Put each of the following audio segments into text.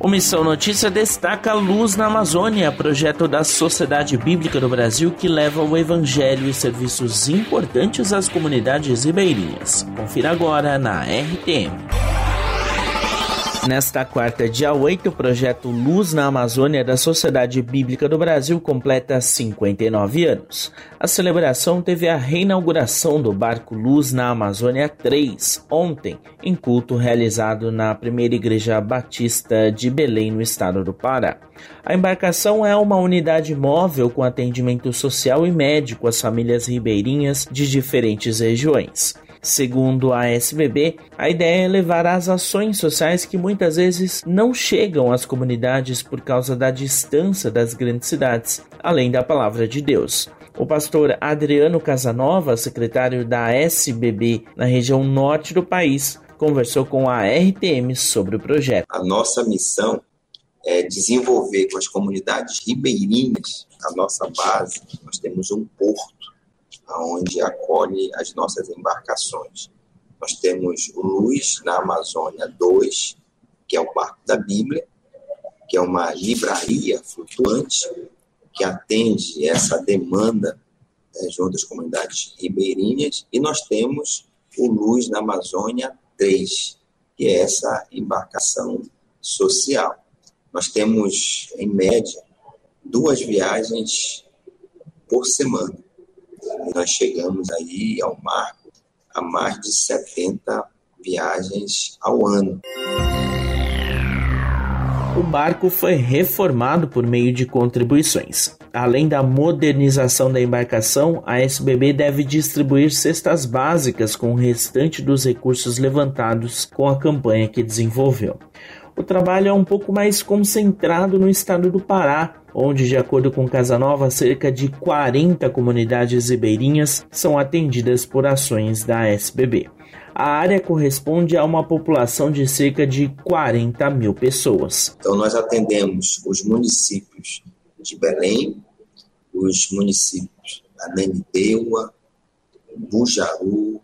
O Missão Notícia destaca Luz na Amazônia, projeto da Sociedade Bíblica do Brasil que leva o Evangelho e serviços importantes às comunidades ribeirinhas. Confira agora na RTM. Nesta quarta, dia 8, o projeto Luz na Amazônia da Sociedade Bíblica do Brasil completa 59 anos. A celebração teve a reinauguração do barco Luz na Amazônia 3 ontem, em culto realizado na primeira Igreja Batista de Belém, no estado do Pará. A embarcação é uma unidade móvel com atendimento social e médico às famílias ribeirinhas de diferentes regiões. Segundo a SBB, a ideia é levar as ações sociais que muitas vezes não chegam às comunidades por causa da distância das grandes cidades, além da palavra de Deus. O pastor Adriano Casanova, secretário da SBB na região norte do país, conversou com a RTM sobre o projeto. A nossa missão é desenvolver com as comunidades ribeirinhas a nossa base. Nós temos um porto onde acolhe as nossas embarcações. Nós temos o Luz na Amazônia 2, que é o Barco da Bíblia, que é uma livraria flutuante que atende essa demanda né, junto às comunidades ribeirinhas. E nós temos o Luz na Amazônia 3, que é essa embarcação social. Nós temos, em média, duas viagens por semana nós chegamos aí ao marco a mais de 70 viagens ao ano. O barco foi reformado por meio de contribuições. Além da modernização da embarcação, a SBB deve distribuir cestas básicas com o restante dos recursos levantados com a campanha que desenvolveu. O trabalho é um pouco mais concentrado no estado do Pará, onde, de acordo com Casanova, cerca de 40 comunidades ribeirinhas são atendidas por ações da SBB. A área corresponde a uma população de cerca de 40 mil pessoas. Então, nós atendemos os municípios de Belém, os municípios Ananindeua, Bujaru,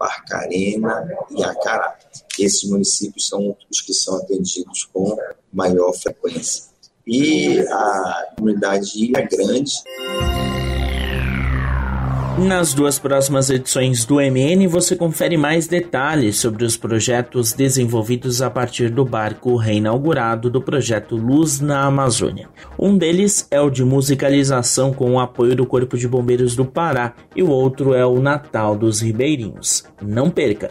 Barcarena e Acará. Esses municípios são os que são atendidos com maior frequência e a comunidade Ilha Grande. Nas duas próximas edições do MN você confere mais detalhes sobre os projetos desenvolvidos a partir do barco reinaugurado do projeto Luz na Amazônia. Um deles é o de musicalização com o apoio do Corpo de Bombeiros do Pará e o outro é o Natal dos Ribeirinhos. Não perca!